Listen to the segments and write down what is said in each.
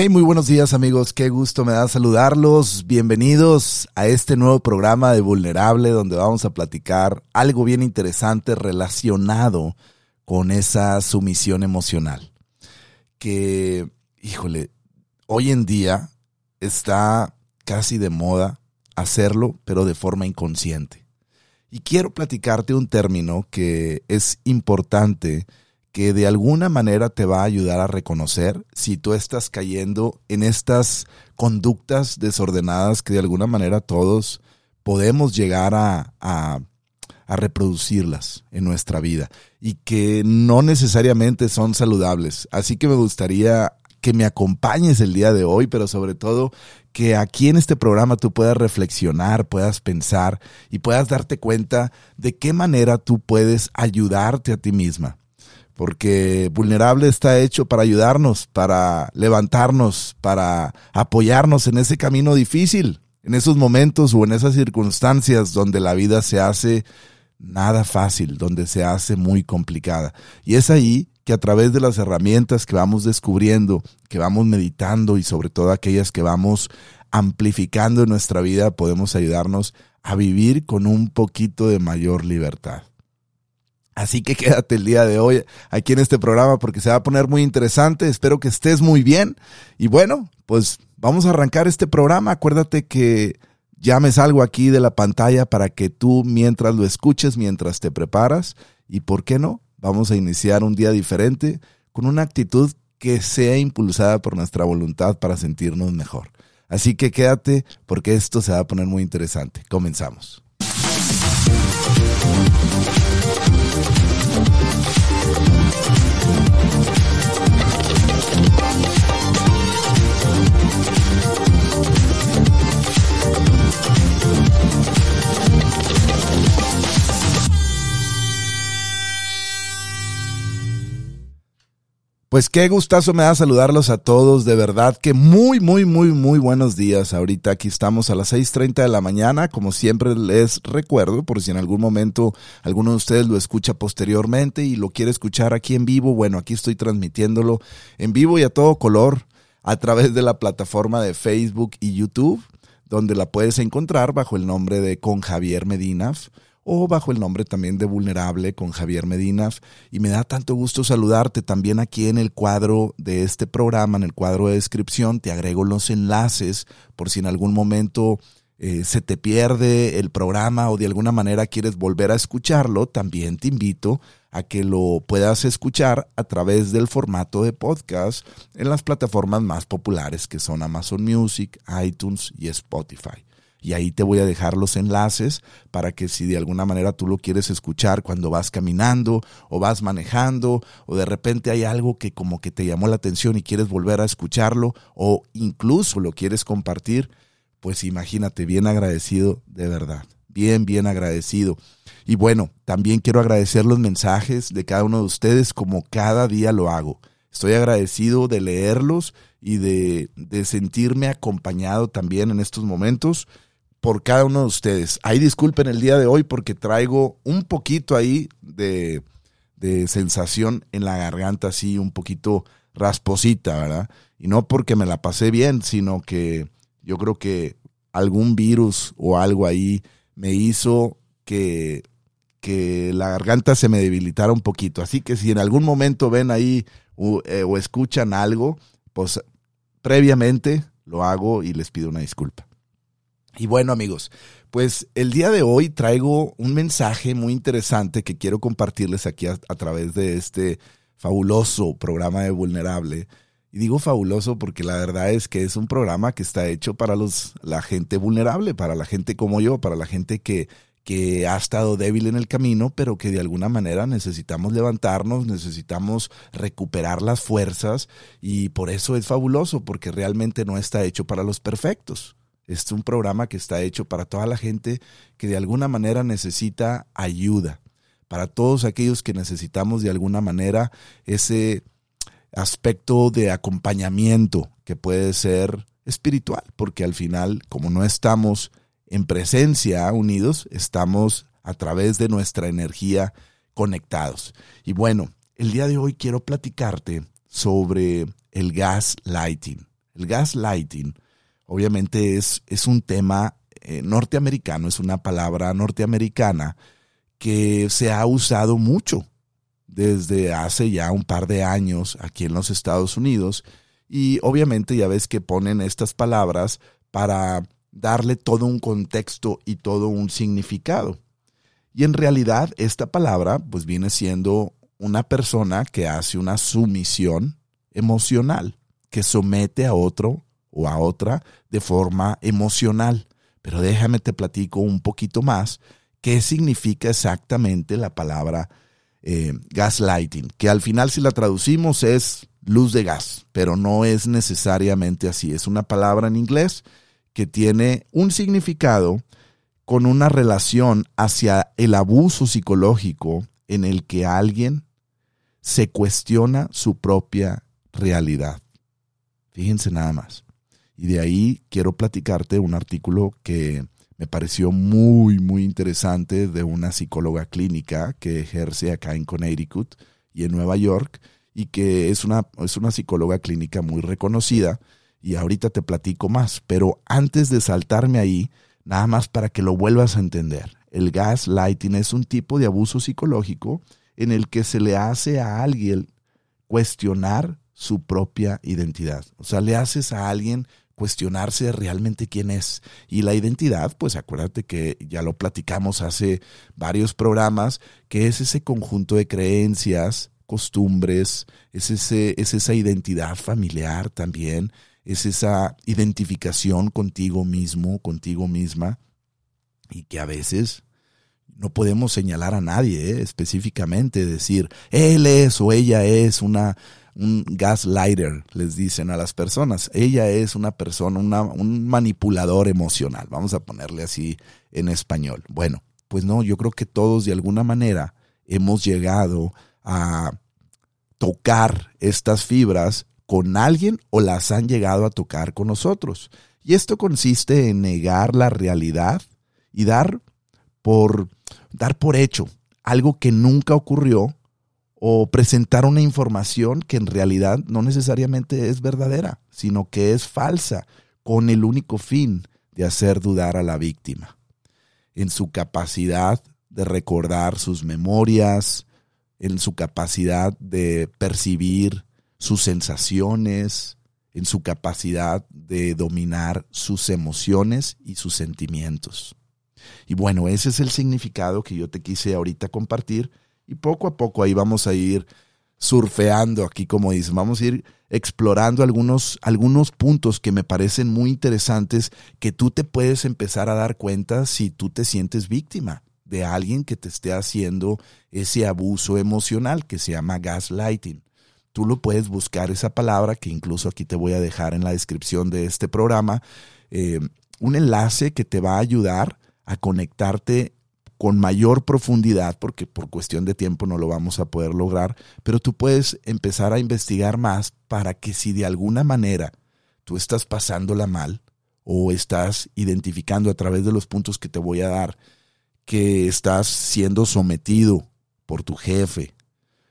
Hey, muy buenos días amigos, qué gusto me da saludarlos. Bienvenidos a este nuevo programa de Vulnerable donde vamos a platicar algo bien interesante relacionado con esa sumisión emocional. Que, híjole, hoy en día está casi de moda hacerlo, pero de forma inconsciente. Y quiero platicarte un término que es importante que de alguna manera te va a ayudar a reconocer si tú estás cayendo en estas conductas desordenadas que de alguna manera todos podemos llegar a, a, reproducirlas en nuestra vida y que no necesariamente son saludables. Así que me gustaría que me acompañes el día de hoy, pero sobre todo que aquí en este programa tú puedas reflexionar, puedas pensar y puedas darte cuenta de qué manera tú puedes ayudarte a ti misma porque vulnerable está hecho para ayudarnos, para levantarnos, para apoyarnos en ese camino difícil, en esos momentos o en esas circunstancias donde la vida se hace nada fácil, donde se hace muy complicada. Y es ahí que a través de las herramientas que vamos descubriendo, que vamos meditando y sobre todo aquellas que vamos amplificando en nuestra vida, podemos ayudarnos a vivir con un poquito de mayor libertad. Así que quédate el día de hoy aquí en este programa porque se va a poner muy interesante. Espero que estés muy bien. Y bueno, pues vamos a arrancar este programa. Acuérdate que ya me salgo aquí de la pantalla para que tú mientras lo escuches, mientras te preparas. Y por qué no, vamos a iniciar un día diferente con una actitud que sea impulsada por nuestra voluntad para sentirnos mejor. Así que quédate porque esto se va a poner muy interesante. Comenzamos. Pues qué gustazo me da saludarlos a todos, de verdad que muy, muy, muy, muy buenos días. Ahorita aquí estamos a las 6.30 de la mañana, como siempre les recuerdo, por si en algún momento alguno de ustedes lo escucha posteriormente y lo quiere escuchar aquí en vivo, bueno, aquí estoy transmitiéndolo en vivo y a todo color a través de la plataforma de Facebook y YouTube, donde la puedes encontrar bajo el nombre de Con Javier Medina o bajo el nombre también de Vulnerable con Javier Medina. Y me da tanto gusto saludarte también aquí en el cuadro de este programa, en el cuadro de descripción, te agrego los enlaces por si en algún momento eh, se te pierde el programa o de alguna manera quieres volver a escucharlo, también te invito a que lo puedas escuchar a través del formato de podcast en las plataformas más populares que son Amazon Music, iTunes y Spotify y ahí te voy a dejar los enlaces para que si de alguna manera tú lo quieres escuchar cuando vas caminando o vas manejando o de repente hay algo que como que te llamó la atención y quieres volver a escucharlo o incluso lo quieres compartir, pues imagínate, bien agradecido de verdad, bien, bien agradecido. Y bueno, también quiero agradecer los mensajes de cada uno de ustedes como cada día lo hago. Estoy agradecido de leerlos y de, de sentirme acompañado también en estos momentos por cada uno de ustedes. Ahí disculpen el día de hoy porque traigo un poquito ahí de, sensación en la garganta, así un poquito rasposita, ¿verdad? Y no porque me la pasé bien, sino que yo creo que algún virus o algo ahí me hizo que, que la garganta se me debilitara un poquito. Así que si en algún momento ven ahí eh, o escuchan algo, pues previamente lo hago y les pido una disculpa. Y bueno amigos, pues el día de hoy traigo un mensaje muy interesante que quiero compartirles aquí a, través de este fabuloso programa de Vulnerable. Y digo fabuloso porque la verdad es que es un programa que está hecho para los, la gente vulnerable, para la gente como yo, para la gente que, que ha estado débil en el camino, pero que de alguna manera necesitamos levantarnos, necesitamos recuperar las fuerzas y por eso es fabuloso, porque realmente no está hecho para los perfectos. Es un programa que está hecho para toda la gente que de alguna manera necesita ayuda, para todos aquellos que necesitamos de alguna manera ese aspecto de acompañamiento que puede ser espiritual, porque al final, como no estamos en presencia unidos, estamos a través de nuestra energía conectados. Y bueno, el día de hoy quiero platicarte sobre el gas lighting. El gaslighting obviamente es, es un tema eh, norteamericano, es una palabra norteamericana que se ha usado mucho desde hace ya un par de años aquí en los Estados Unidos y obviamente ya ves que ponen estas palabras para darle todo un contexto y todo un significado. Y en realidad esta palabra pues viene siendo una persona que hace una sumisión emocional, que somete a otro o a otra de forma emocional. Pero déjame te platico un poquito más qué significa exactamente la palabra eh, gaslighting, que al final si la traducimos es luz de gas, pero no es necesariamente así. Es una palabra en inglés que tiene un significado con una relación hacia el abuso psicológico en el que alguien se cuestiona su propia realidad. Fíjense nada más. Y de ahí quiero platicarte un artículo que me pareció muy, muy interesante de una psicóloga clínica que ejerce acá en Connecticut y en Nueva York y que es una, es una psicóloga clínica muy reconocida y ahorita te platico más, pero antes de saltarme ahí, nada más para que lo vuelvas a entender. El gaslighting es un tipo de abuso psicológico en el que se le hace a alguien cuestionar su propia identidad. O sea, le haces a alguien cuestionarse realmente quién es. Y la identidad, pues acuérdate que ya lo platicamos hace varios programas, que es ese conjunto de creencias, costumbres, es, ese, es esa identidad familiar también, es esa identificación contigo mismo, contigo misma, y que a veces no podemos señalar a nadie ¿eh? específicamente, decir, él es o ella es una, un gaslighter, les dicen a las personas. Ella es una persona, un manipulador emocional, vamos a ponerle así en español. Bueno, pues no, yo creo que todos de alguna manera hemos llegado a tocar estas fibras con alguien o las han llegado a tocar con nosotros. Y esto consiste en negar la realidad y dar por dar por hecho algo que nunca ocurrió o presentar una información que en realidad no necesariamente es verdadera, sino que es falsa, con el único fin de hacer dudar a la víctima en su capacidad de recordar sus memorias, en su capacidad de percibir sus sensaciones, en su capacidad de dominar sus emociones y sus sentimientos. Y bueno, ese es el significado que yo te quise ahorita compartir y poco a poco ahí vamos a ir surfeando aquí, como dicen, vamos a ir explorando algunos, algunos puntos que me parecen muy interesantes que tú te puedes empezar a dar cuenta si tú te sientes víctima de alguien que te esté haciendo ese abuso emocional que se llama gaslighting. Tú lo puedes buscar esa palabra que incluso aquí te voy a dejar en la descripción de este programa, eh, un enlace que te va a ayudar a conectarte con mayor profundidad, porque por cuestión de tiempo no lo vamos a poder lograr, pero tú puedes empezar a investigar más para que si de alguna manera tú estás pasándola mal o estás identificando a través de los puntos que te voy a dar que estás siendo sometido por tu jefe,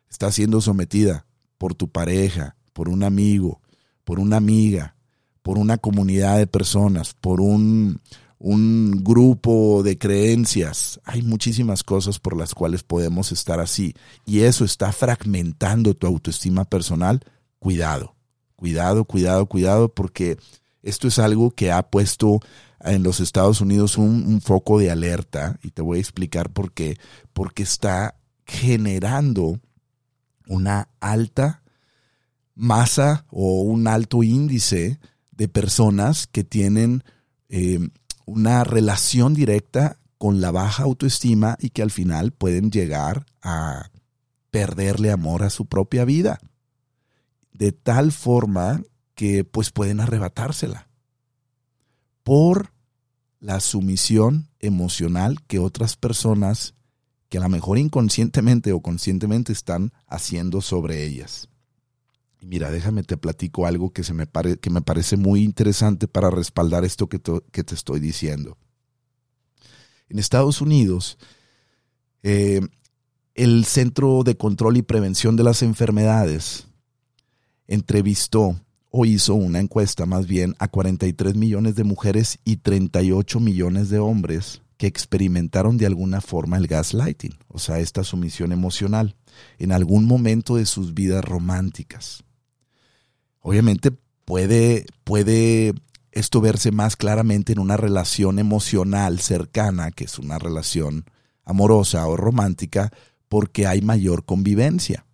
estás siendo sometida por tu pareja, por un amigo, por una amiga, por una comunidad de personas, por un, un grupo de creencias. Hay muchísimas cosas por las cuales podemos estar así. Y eso está fragmentando tu autoestima personal. Cuidado, cuidado, cuidado, cuidado, porque esto es algo que ha puesto en los Estados Unidos un, foco de alerta. Y te voy a explicar por qué. Porque está generando una alta masa o un alto índice de personas que tienen eh, una relación directa con la baja autoestima y que al final pueden llegar a perderle amor a su propia vida. De tal forma que pues pueden arrebatársela por la sumisión emocional que otras personas que a lo mejor inconscientemente o conscientemente están haciendo sobre ellas. Y mira, déjame te platico algo que, se me, parece muy interesante para respaldar esto que, que te estoy diciendo. En Estados Unidos, eh, el Centro de Control y Prevención de las Enfermedades entrevistó o hizo una encuesta más bien a 43 millones de mujeres y 38 millones de hombres que experimentaron de alguna forma el gaslighting, o sea, esta sumisión emocional, en algún momento de sus vidas románticas. Obviamente puede, puede esto verse más claramente en una relación emocional cercana, que es una relación amorosa o romántica, porque hay mayor convivencia.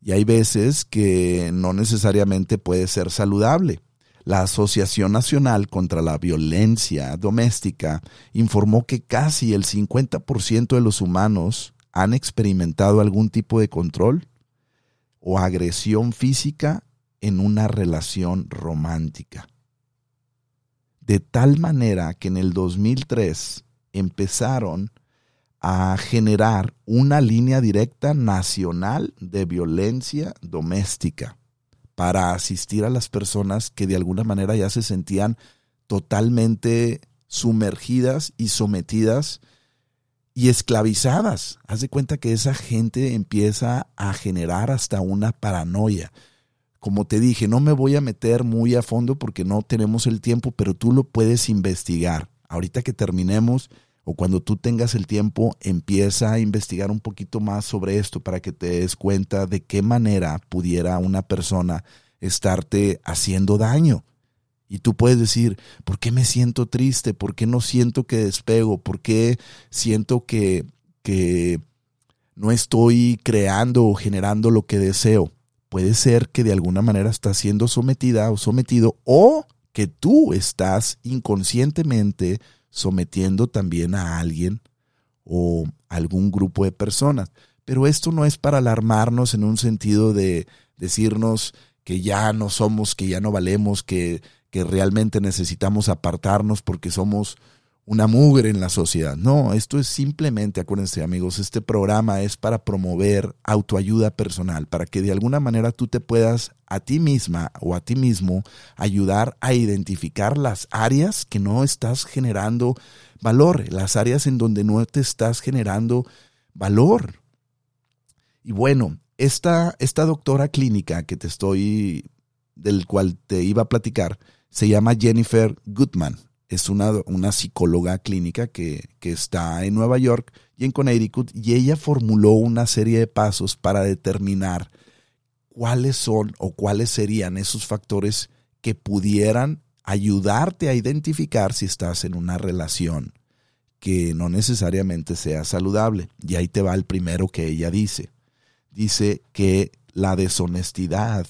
Y hay veces que no necesariamente puede ser saludable. La Asociación Nacional contra la Violencia Doméstica informó que casi el 50% de los humanos han experimentado algún tipo de control o agresión física en una relación romántica. De tal manera que en el 2003 empezaron a generar una línea directa nacional de violencia doméstica para asistir a las personas que de alguna manera ya se sentían totalmente sumergidas y sometidas y esclavizadas. Haz de cuenta que esa gente empieza a generar hasta una paranoia. Como te dije, no me voy a meter muy a fondo porque no tenemos el tiempo, pero tú lo puedes investigar. Ahorita que terminemos o cuando tú tengas el tiempo, empieza a investigar un poquito más sobre esto para que te des cuenta de qué manera pudiera una persona estarte haciendo daño. Y tú puedes decir, ¿por qué me siento triste? ¿Por qué no siento que despego? ¿Por qué siento que, que no estoy creando o generando lo que deseo? Puede ser que de alguna manera estás siendo sometida o sometido o que tú estás inconscientemente sometiendo también a alguien o algún grupo de personas. Pero esto no es para alarmarnos en un sentido de decirnos que ya no somos, que ya no valemos, que, que realmente necesitamos apartarnos porque somos una mugre en la sociedad. No, esto es simplemente, acuérdense amigos, este programa es para promover autoayuda personal, para que de alguna manera tú te puedas a ti misma o a ti mismo ayudar a identificar las áreas que no estás generando valor, las áreas en donde no te estás generando valor. Y bueno, esta, esta doctora clínica que te estoy, del cual te iba a platicar, se llama Jennifer Goodman es una, una psicóloga clínica que, que, está en Nueva York y en Connecticut y ella formuló una serie de pasos para determinar cuáles son o cuáles serían esos factores que pudieran ayudarte a identificar si estás en una relación que no necesariamente sea saludable. Y ahí te va el primero que ella dice. Dice que la deshonestidad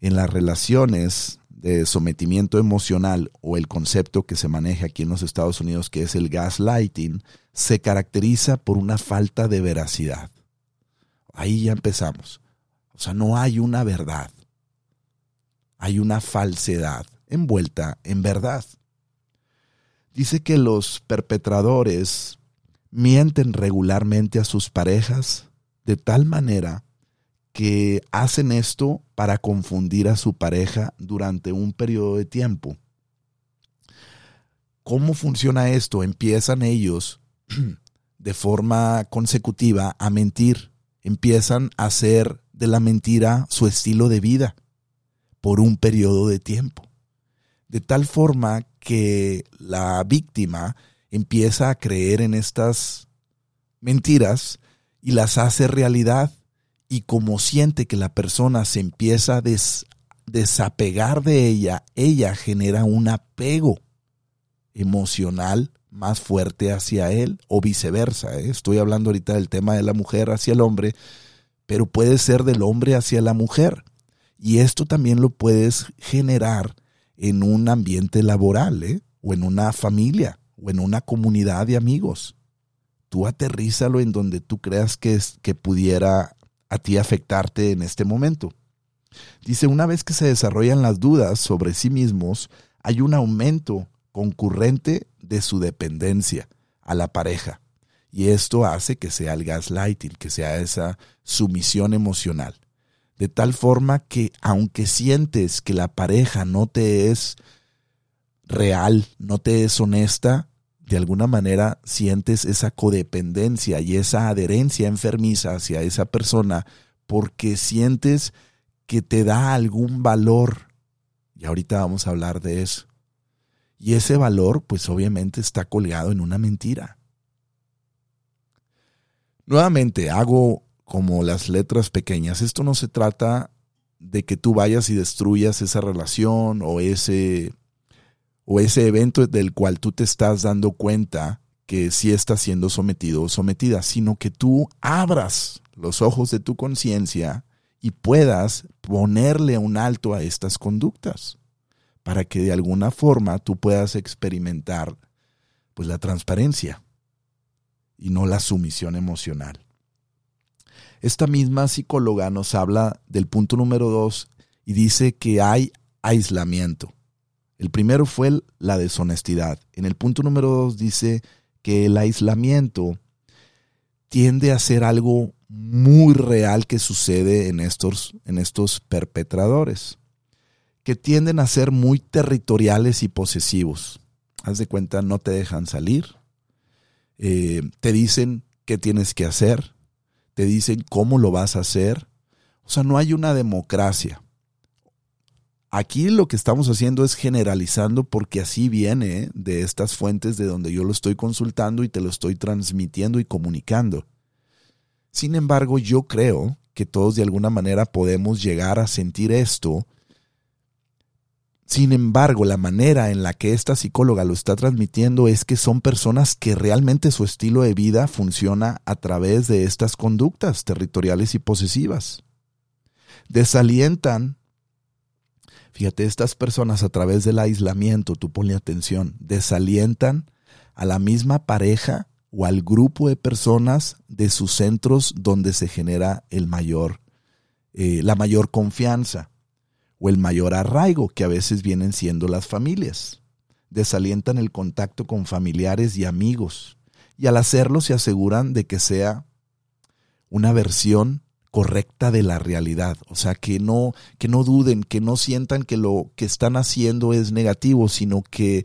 en las relaciones de sometimiento emocional o el concepto que se maneja aquí en los Estados Unidos, que es el gaslighting, se caracteriza por una falta de veracidad. Ahí ya empezamos. O sea, no hay una verdad. Hay una falsedad envuelta en verdad. Dice que los perpetradores mienten regularmente a sus parejas de tal manera que hacen esto para confundir a su pareja durante un periodo de tiempo. ¿Cómo funciona esto? Empiezan ellos de forma consecutiva a mentir, empiezan a hacer de la mentira su estilo de vida por un periodo de tiempo. De tal forma que la víctima empieza a creer en estas mentiras y las hace realidad y como siente que la persona se empieza a desapegar de ella, ella genera un apego emocional más fuerte hacia él o viceversa. ¿eh? Estoy hablando ahorita del tema de la mujer hacia el hombre, pero puede ser del hombre hacia la mujer. Y esto también lo puedes generar en un ambiente laboral, ¿eh? o en una familia, o en una comunidad de amigos. Tú aterrízalo en donde tú creas que, es, que pudiera a ti afectarte en este momento. Dice, una vez que se desarrollan las dudas sobre sí mismos, hay un aumento concurrente de su dependencia a la pareja. Y esto hace que sea el gaslighting, que sea esa sumisión emocional. De tal forma que aunque sientes que la pareja no te es real, no te es honesta, de alguna manera sientes esa codependencia y esa adherencia enfermiza hacia esa persona porque sientes que te da algún valor Y ahorita vamos a hablar de eso. Y ese valor, pues obviamente está colgado en una mentira. Nuevamente, hago como las letras pequeñas. Esto no se trata de que tú vayas y destruyas esa relación o ese, o ese evento del cual tú te estás dando cuenta que sí estás siendo sometido o sometida, sino que tú abras los ojos de tu conciencia y puedas ponerle un alto a estas conductas para que de alguna forma tú puedas experimentar pues la transparencia y no la sumisión emocional. Esta misma psicóloga nos habla del punto número dos y dice que hay aislamiento. El primero fue la deshonestidad. En el punto número dos dice que el aislamiento tiende a ser algo muy real que sucede en estos, en estos perpetradores, que tienden a ser muy territoriales y posesivos. Haz de cuenta, no te dejan salir, eh, te dicen qué tienes que hacer, te dicen cómo lo vas a hacer. O sea, no hay una democracia. Aquí lo que estamos haciendo es generalizando porque así viene de estas fuentes de donde yo lo estoy consultando y te lo estoy transmitiendo y comunicando. Sin embargo, yo creo que todos de alguna manera podemos llegar a sentir esto. Sin embargo, la manera en la que esta psicóloga lo está transmitiendo es que son personas que realmente su estilo de vida funciona a través de estas conductas territoriales y posesivas. Desalientan Fíjate, estas personas a través del aislamiento, tú ponle atención, desalientan a la misma pareja o al grupo de personas de sus centros donde se genera el mayor, eh, la mayor confianza o el mayor arraigo que a veces vienen siendo las familias. Desalientan el contacto con familiares y amigos y al hacerlo se aseguran de que sea una versión correcta de la realidad. O sea, que no, que no duden, que no sientan que lo que están haciendo es negativo, sino que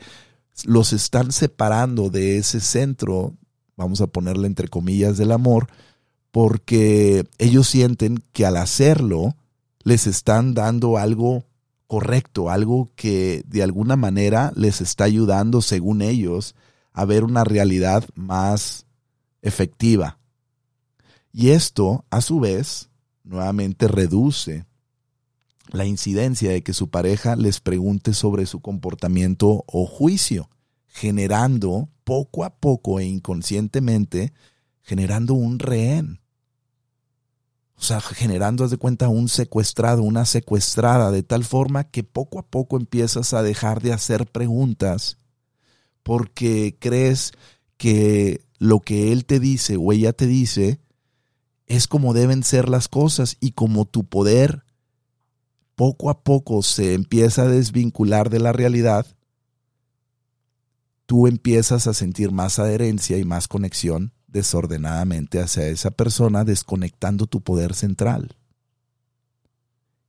los están separando de ese centro, vamos a ponerle entre comillas, del amor, porque ellos sienten que al hacerlo les están dando algo correcto, algo que de alguna manera les está ayudando, según ellos, a ver una realidad más efectiva, y esto, a su vez, nuevamente reduce la incidencia de que su pareja les pregunte sobre su comportamiento o juicio, generando poco a poco e inconscientemente, generando un rehén. O sea, generando, haz de cuenta, un secuestrado, una secuestrada, de tal forma que poco a poco empiezas a dejar de hacer preguntas porque crees que lo que él te dice o ella te dice es como deben ser las cosas y como tu poder poco a poco se empieza a desvincular de la realidad, tú empiezas a sentir más adherencia y más conexión desordenadamente hacia esa persona, desconectando tu poder central.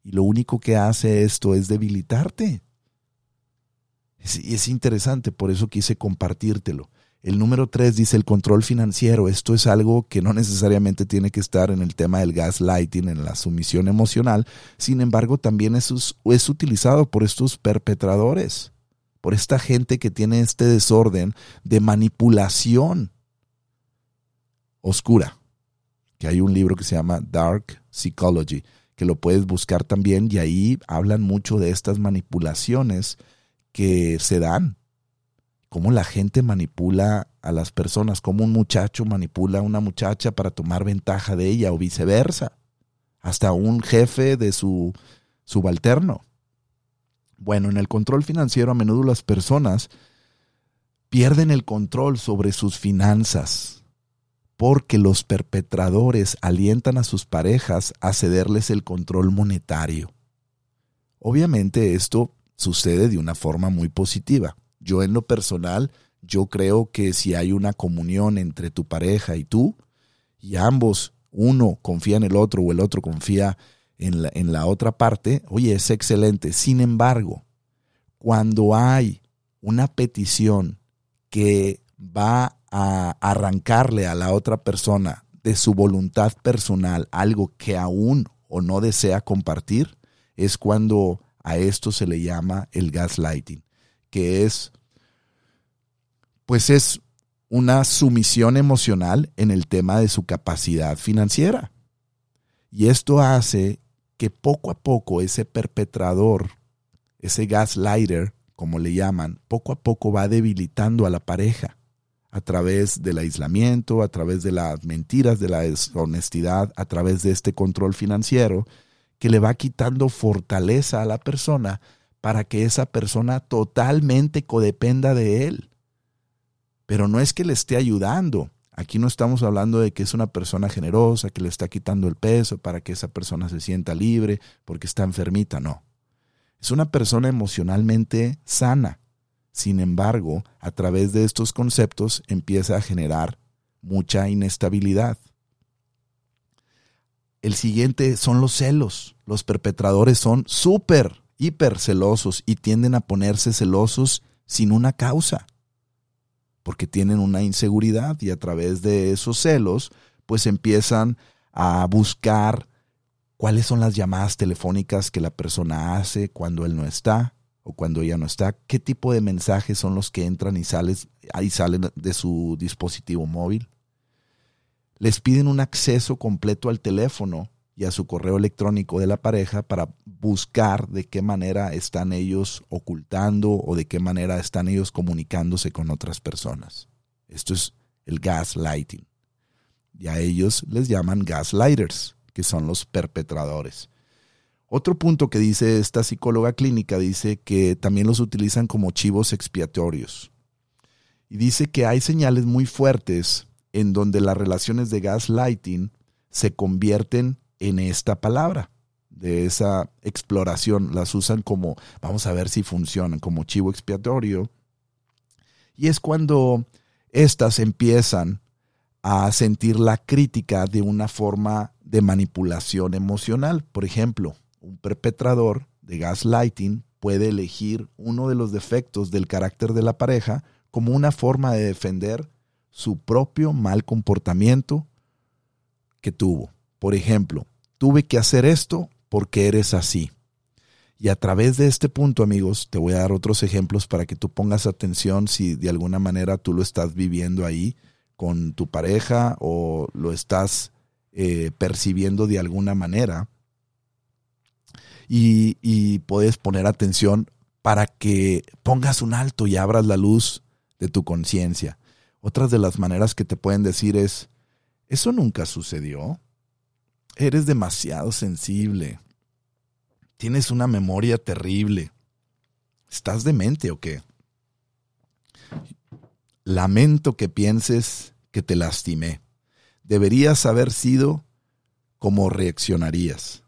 Y lo único que hace esto es debilitarte. Y es interesante, por eso quise compartírtelo. El número tres dice el control financiero. Esto es algo que no necesariamente tiene que estar en el tema del gaslighting, en la sumisión emocional. Sin embargo, también es, utilizado por estos perpetradores, por esta gente que tiene este desorden de manipulación oscura. Que hay un libro que se llama Dark Psychology, que lo puedes buscar también y ahí hablan mucho de estas manipulaciones que se dan cómo la gente manipula a las personas, cómo un muchacho manipula a una muchacha para tomar ventaja de ella o viceversa, hasta un jefe de su subalterno. Bueno, en el control financiero a menudo las personas pierden el control sobre sus finanzas porque los perpetradores alientan a sus parejas a cederles el control monetario. Obviamente esto sucede de una forma muy positiva yo en lo personal, yo creo que si hay una comunión entre tu pareja y tú, y ambos, uno confía en el otro o el otro confía en la, en la otra parte, oye, es excelente. Sin embargo, cuando hay una petición que va a arrancarle a la otra persona de su voluntad personal algo que aún o no desea compartir, es cuando A esto se le llama el gaslighting, que es, pues es una sumisión emocional en el tema de su capacidad financiera. Y esto hace que poco a poco ese perpetrador, ese gaslighter, como le llaman, poco a poco va debilitando a la pareja a través del aislamiento, a través de las mentiras, de la deshonestidad, a través de este control financiero, que le va quitando fortaleza a la persona para que esa persona totalmente codependa de él. Pero no es que le esté ayudando. Aquí no estamos hablando de que es una persona generosa, que le está quitando el peso para que esa persona se sienta libre porque está enfermita, no. Es una persona emocionalmente sana, sin embargo, a través de estos conceptos empieza a generar mucha inestabilidad. El siguiente son los celos. Los perpetradores son súper, hiper celosos y tienden a ponerse celosos sin una causa, porque tienen una inseguridad y a través de esos celos, pues empiezan a buscar cuáles son las llamadas telefónicas que la persona hace cuando él no está, o cuando ella no está, qué tipo de mensajes son los que entran y, ahí salen de su dispositivo móvil. Les piden un acceso completo al teléfono y a su correo electrónico de la pareja para buscar de qué manera están ellos ocultando o de qué manera están ellos comunicándose con otras personas. Esto es el gaslighting. Y a ellos les llaman gaslighters, que son los perpetradores. Otro punto que dice esta psicóloga clínica dice que también los utilizan como chivos expiatorios. Y dice que hay señales muy fuertes en donde las relaciones de gaslighting se convierten en esta palabra, de esa exploración. Las usan como, vamos a ver si funcionan, como chivo expiatorio. Y es cuando éstas empiezan a sentir la crítica de una forma de manipulación emocional. Por ejemplo, un perpetrador de gaslighting puede elegir uno de los defectos del carácter de la pareja como una forma de defender su propio mal comportamiento que tuvo. Por ejemplo, tuve que hacer esto porque eres así. Y a través de este punto, amigos, te voy a dar otros ejemplos para que tú pongas atención si de alguna manera tú lo estás viviendo ahí con tu pareja o lo estás eh, percibiendo de alguna manera y, puedes poner atención para que pongas un alto y abras la luz de tu conciencia. Otras de las maneras que te pueden decir es, eso nunca sucedió. Eres demasiado sensible. Tienes una memoria terrible. ¿Estás demente o qué? Lamento que pienses que te lastimé. Deberías haber sido como reaccionarías.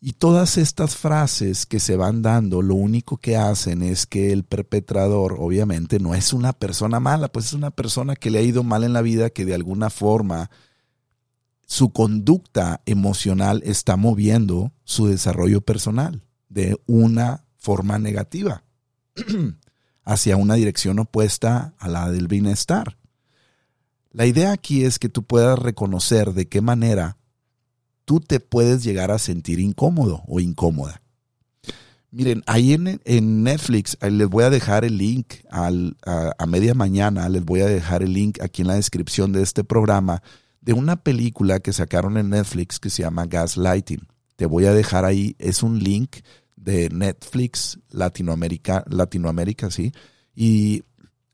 Y todas estas frases que se van dando, lo único que hacen es que el perpetrador, obviamente, no es una persona mala, pues es una persona que le ha ido mal en la vida, que de alguna forma su conducta emocional está moviendo su desarrollo personal de una forma negativa hacia una dirección opuesta a la del bienestar. La idea aquí es que tú puedas reconocer de qué manera tú te puedes llegar a sentir incómodo o incómoda. Miren, ahí en, Netflix les voy a dejar el link a, media mañana, les voy a dejar el link aquí en la descripción de este programa de una película que sacaron en Netflix que se llama Gaslighting. Te voy a dejar ahí, es un link de Netflix Latinoamérica, Latinoamérica, sí, y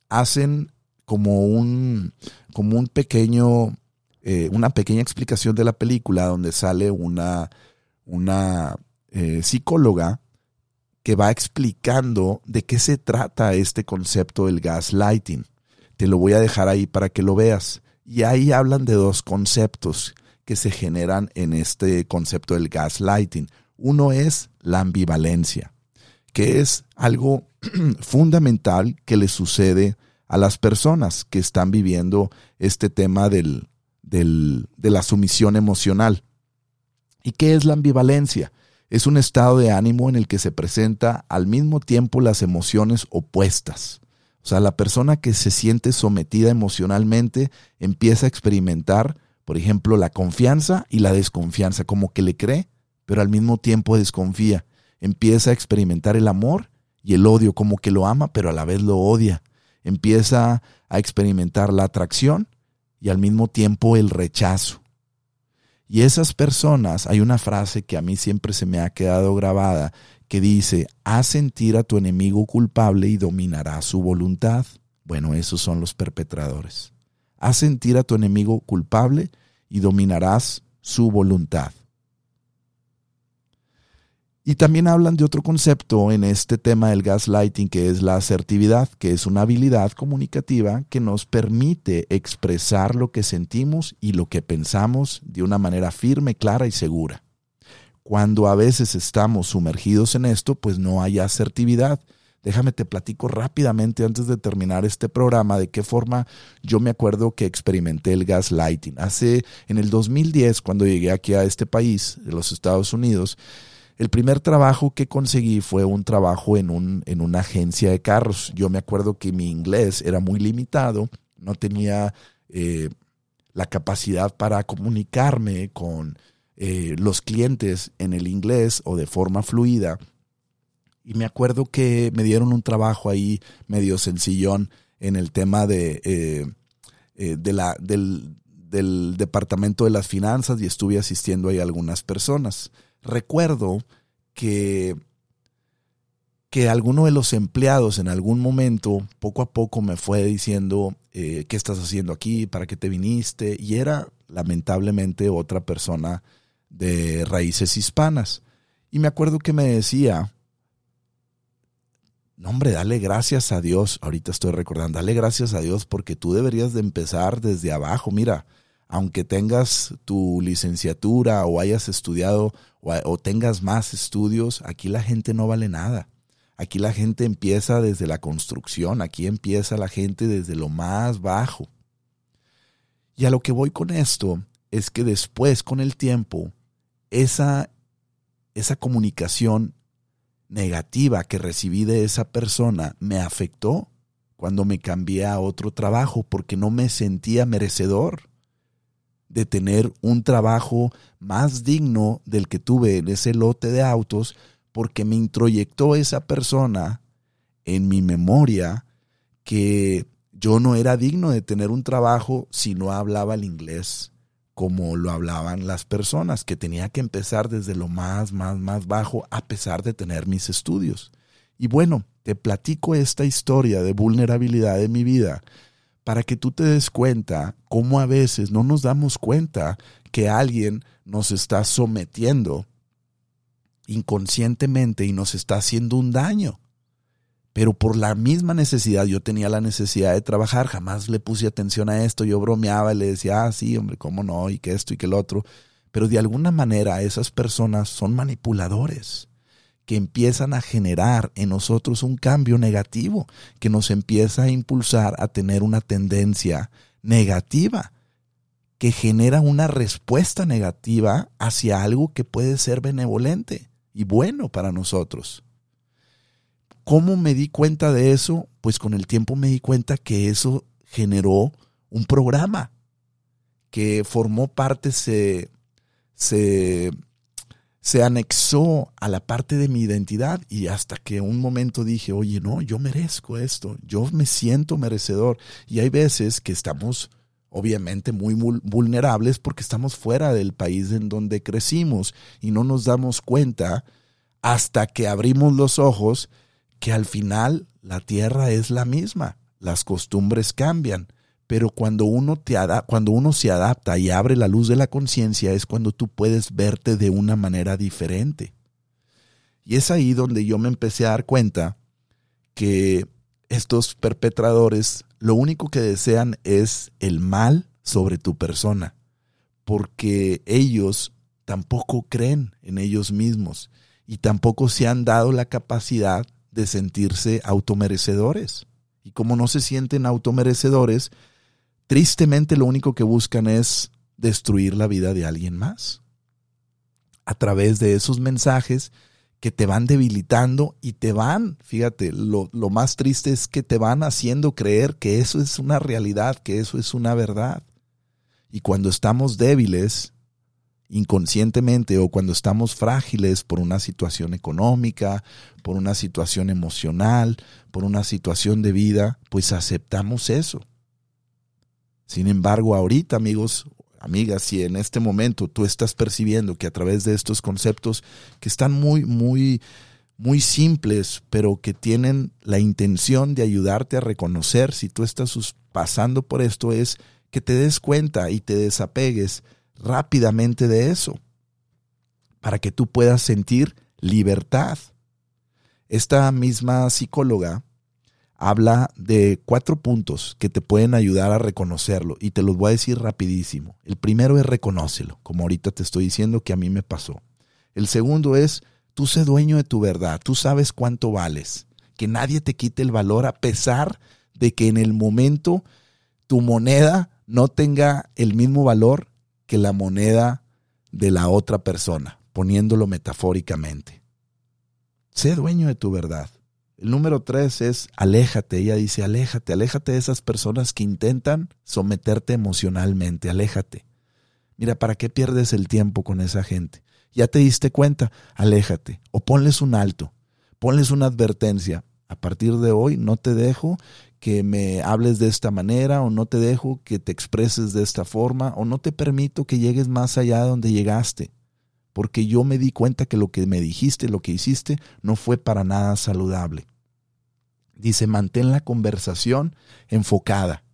hacen como un, como un pequeño eh, una pequeña explicación de la película donde sale una, una eh, psicóloga que va explicando de qué se trata este concepto del gaslighting. Te lo voy a dejar ahí para que lo veas. Y ahí hablan de dos conceptos que se generan en este concepto del gaslighting. Uno es la ambivalencia, que es algo fundamental que le sucede a las personas que están viviendo este tema del, de la sumisión emocional. ¿Y qué es la ambivalencia? Es un estado de ánimo en el que se presenta al mismo tiempo las emociones opuestas. O sea, la persona que se siente sometida emocionalmente empieza a experimentar, por ejemplo, la confianza y la desconfianza, como que le cree, pero al mismo tiempo desconfía. Empieza a experimentar el amor y el odio, como que lo ama, pero a la vez lo odia. Empieza a experimentar la atracción y al mismo tiempo el rechazo. Y esas personas, hay una frase que a mí siempre se me ha quedado grabada, que dice, haz sentir a tu enemigo culpable y dominará su voluntad. Bueno, esos son los perpetradores. Haz sentir a tu enemigo culpable y dominarás su voluntad. Y también hablan de otro concepto en este tema del gaslighting, que es la asertividad, que es una habilidad comunicativa que nos permite expresar lo que sentimos y lo que pensamos de una manera firme, clara y segura. Cuando a veces estamos sumergidos en esto, pues no hay asertividad. Déjame te platico rápidamente antes de terminar este programa de qué forma yo me acuerdo que experimenté el gaslighting. Hace en el 2010 cuando llegué aquí a este país, de los Estados Unidos, el primer trabajo que conseguí fue un trabajo en, un, en una agencia de carros. Yo me acuerdo que mi inglés era muy limitado, no tenía eh, la capacidad para comunicarme con eh, los clientes en el inglés o de forma fluida. Y me acuerdo que me dieron un trabajo ahí medio sencillón en el tema de, eh, de la, del, del departamento de las finanzas y estuve asistiendo ahí a algunas personas recuerdo que, que alguno de los empleados en algún momento, poco a poco, me fue diciendo, eh, ¿qué estás haciendo aquí? ¿Para qué te viniste? Y era lamentablemente otra persona de raíces hispanas. Y me acuerdo que me decía, no hombre, dale gracias a Dios, ahorita estoy recordando, dale gracias a Dios porque tú deberías de empezar desde abajo. Mira, aunque tengas tu licenciatura o hayas estudiado o, tengas más estudios, aquí la gente no vale nada. Aquí la gente empieza desde la construcción, aquí empieza la gente desde lo más bajo. Y a lo que voy con esto es que después, con el tiempo, esa, esa comunicación negativa que recibí de esa persona me afectó cuando me cambié a otro trabajo porque no me sentía merecedor de tener un trabajo más digno del que tuve en ese lote de autos porque me introyectó esa persona en mi memoria que yo no era digno de tener un trabajo si no hablaba el inglés como lo hablaban las personas, que tenía que empezar desde lo más, más, más bajo a pesar de tener mis estudios. Y bueno, te platico esta historia de vulnerabilidad de mi vida para que tú te des cuenta cómo a veces no nos damos cuenta que alguien nos está sometiendo inconscientemente y nos está haciendo un daño. Pero por la misma necesidad, yo tenía la necesidad de trabajar, jamás le puse atención a esto, yo bromeaba y le decía, ah, sí, hombre, cómo no, y que esto y que el otro. Pero de alguna manera esas personas son manipuladores que empiezan a generar en nosotros un cambio negativo, que nos empieza a impulsar a tener una tendencia negativa, que genera una respuesta negativa hacia algo que puede ser benevolente y bueno para nosotros. ¿Cómo me di cuenta de eso? Pues con el tiempo me di cuenta que eso generó un programa que formó parte, se, se se anexó a la parte de mi identidad y hasta que un momento dije, oye, no, yo merezco esto, yo me siento merecedor. Y hay veces que estamos obviamente muy vulnerables porque estamos fuera del país en donde crecimos y no nos damos cuenta hasta que abrimos los ojos que al final la tierra es la misma, las costumbres cambian, pero cuando uno, te cuando uno se adapta y abre la luz de la conciencia es cuando tú puedes verte de una manera diferente. Y es ahí donde yo me empecé a dar cuenta que estos perpetradores lo único que desean es el mal sobre tu persona, porque ellos tampoco creen en ellos mismos y tampoco se han dado la capacidad de sentirse automerecedores. Y como no se sienten automerecedores, tristemente lo único que buscan es destruir la vida de alguien más. A través de esos mensajes que te van debilitando y te van, fíjate, lo, lo, más triste es que te van haciendo creer que eso es una realidad, que eso es una verdad. Y cuando estamos débiles, inconscientemente o cuando estamos frágiles por una situación económica, por una situación emocional, por una situación de vida, pues aceptamos eso. Sin embargo, ahorita, amigos, amigas, si en este momento tú estás percibiendo que a través de estos conceptos que están muy, muy, muy simples, pero que tienen la intención de ayudarte a reconocer si tú estás pasando por esto, es que te des cuenta y te desapegues rápidamente de eso, para que tú puedas sentir libertad. Esta misma psicóloga habla de cuatro puntos que te pueden ayudar a reconocerlo y te los voy a decir rapidísimo. El primero es reconócelo, como ahorita te estoy diciendo que a mí me pasó. El segundo es, tú sé dueño de tu verdad, tú sabes cuánto vales, que nadie te quite el valor a pesar de que en el momento tu moneda no tenga el mismo valor que la moneda de la otra persona, poniéndolo metafóricamente. Sé dueño de tu verdad. El número tres es aléjate. Ella dice, aléjate, aléjate de esas personas que intentan someterte emocionalmente, aléjate. Mira, ¿para qué pierdes el tiempo con esa gente? Ya te diste cuenta, aléjate. O ponles un alto, ponles una advertencia. A partir de hoy no te dejo que me hables de esta manera o no te dejo que te expreses de esta forma o no te permito que llegues más allá de donde llegaste porque yo me di cuenta que lo que me dijiste, lo que hiciste, no fue para nada saludable. Dice, mantén la conversación enfocada.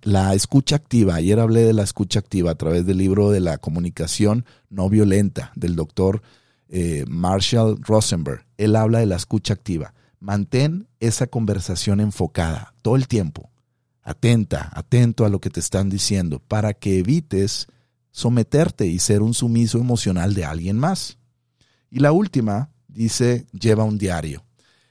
La escucha activa, ayer hablé de la escucha activa a través del libro de la comunicación no violenta del doctor eh, Marshall Rosenberg. Él habla de la escucha activa. Mantén esa conversación enfocada todo el tiempo, atenta, atento a lo que te están diciendo, para que evites someterte y ser un sumiso emocional de alguien más. Y la última dice, lleva un diario.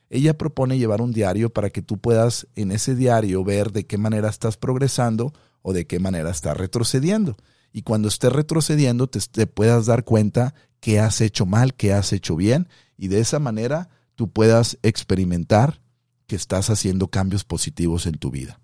Ella propone llevar un diario para que tú puedas en ese diario ver de qué manera estás progresando o de qué manera estás retrocediendo. Y cuando estés retrocediendo te, te puedas dar cuenta qué has hecho mal, qué has hecho bien, y de esa manera tú puedas experimentar que estás haciendo cambios positivos en tu vida.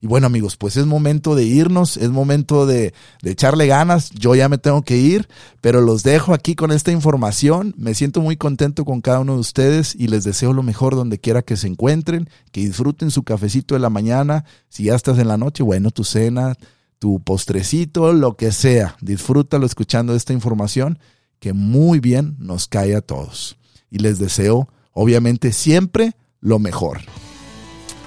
Y bueno amigos, pues es momento de irnos, es momento de, echarle ganas. Yo ya me tengo que ir, pero los dejo aquí con esta información. Me siento muy contento con cada uno de ustedes y les deseo lo mejor donde quiera que se encuentren, que disfruten su cafecito de la mañana. Si ya estás en la noche, bueno, tu cena, tu postrecito, lo que sea. Disfrútalo escuchando esta información que muy bien nos cae a todos. Y les deseo, obviamente, siempre lo mejor.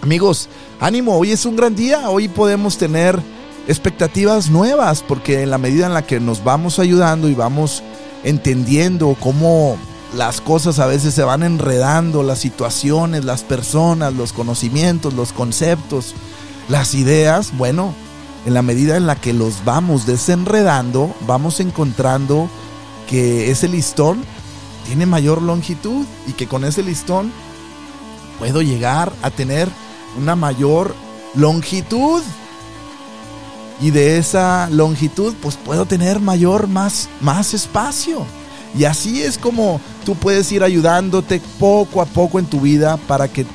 Amigos, ánimo, hoy es un gran día, hoy podemos tener expectativas nuevas, porque en la medida en la que nos vamos ayudando y vamos entendiendo cómo las cosas a veces se van enredando, las situaciones, las personas, los conocimientos, los conceptos, las ideas, bueno, en la medida en la que los vamos desenredando, vamos encontrando que ese listón tiene mayor longitud y que con ese listón puedo llegar a tener una mayor longitud. Y de esa longitud, pues puedo tener mayor, más, más espacio. Y así es como tú puedes ir ayudándote poco a poco en tu vida para que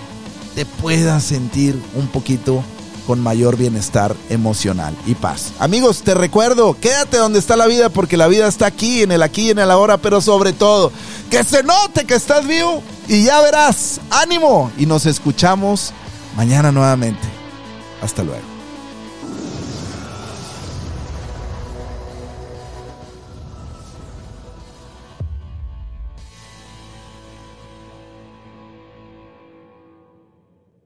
te puedas sentir un poquito con mayor bienestar emocional y paz. Amigos, te recuerdo, quédate donde está la vida porque la vida está aquí, en el aquí y en el ahora, pero sobre todo, que se note que estás vivo y ya verás, ánimo y nos escuchamos mañana nuevamente. Hasta luego.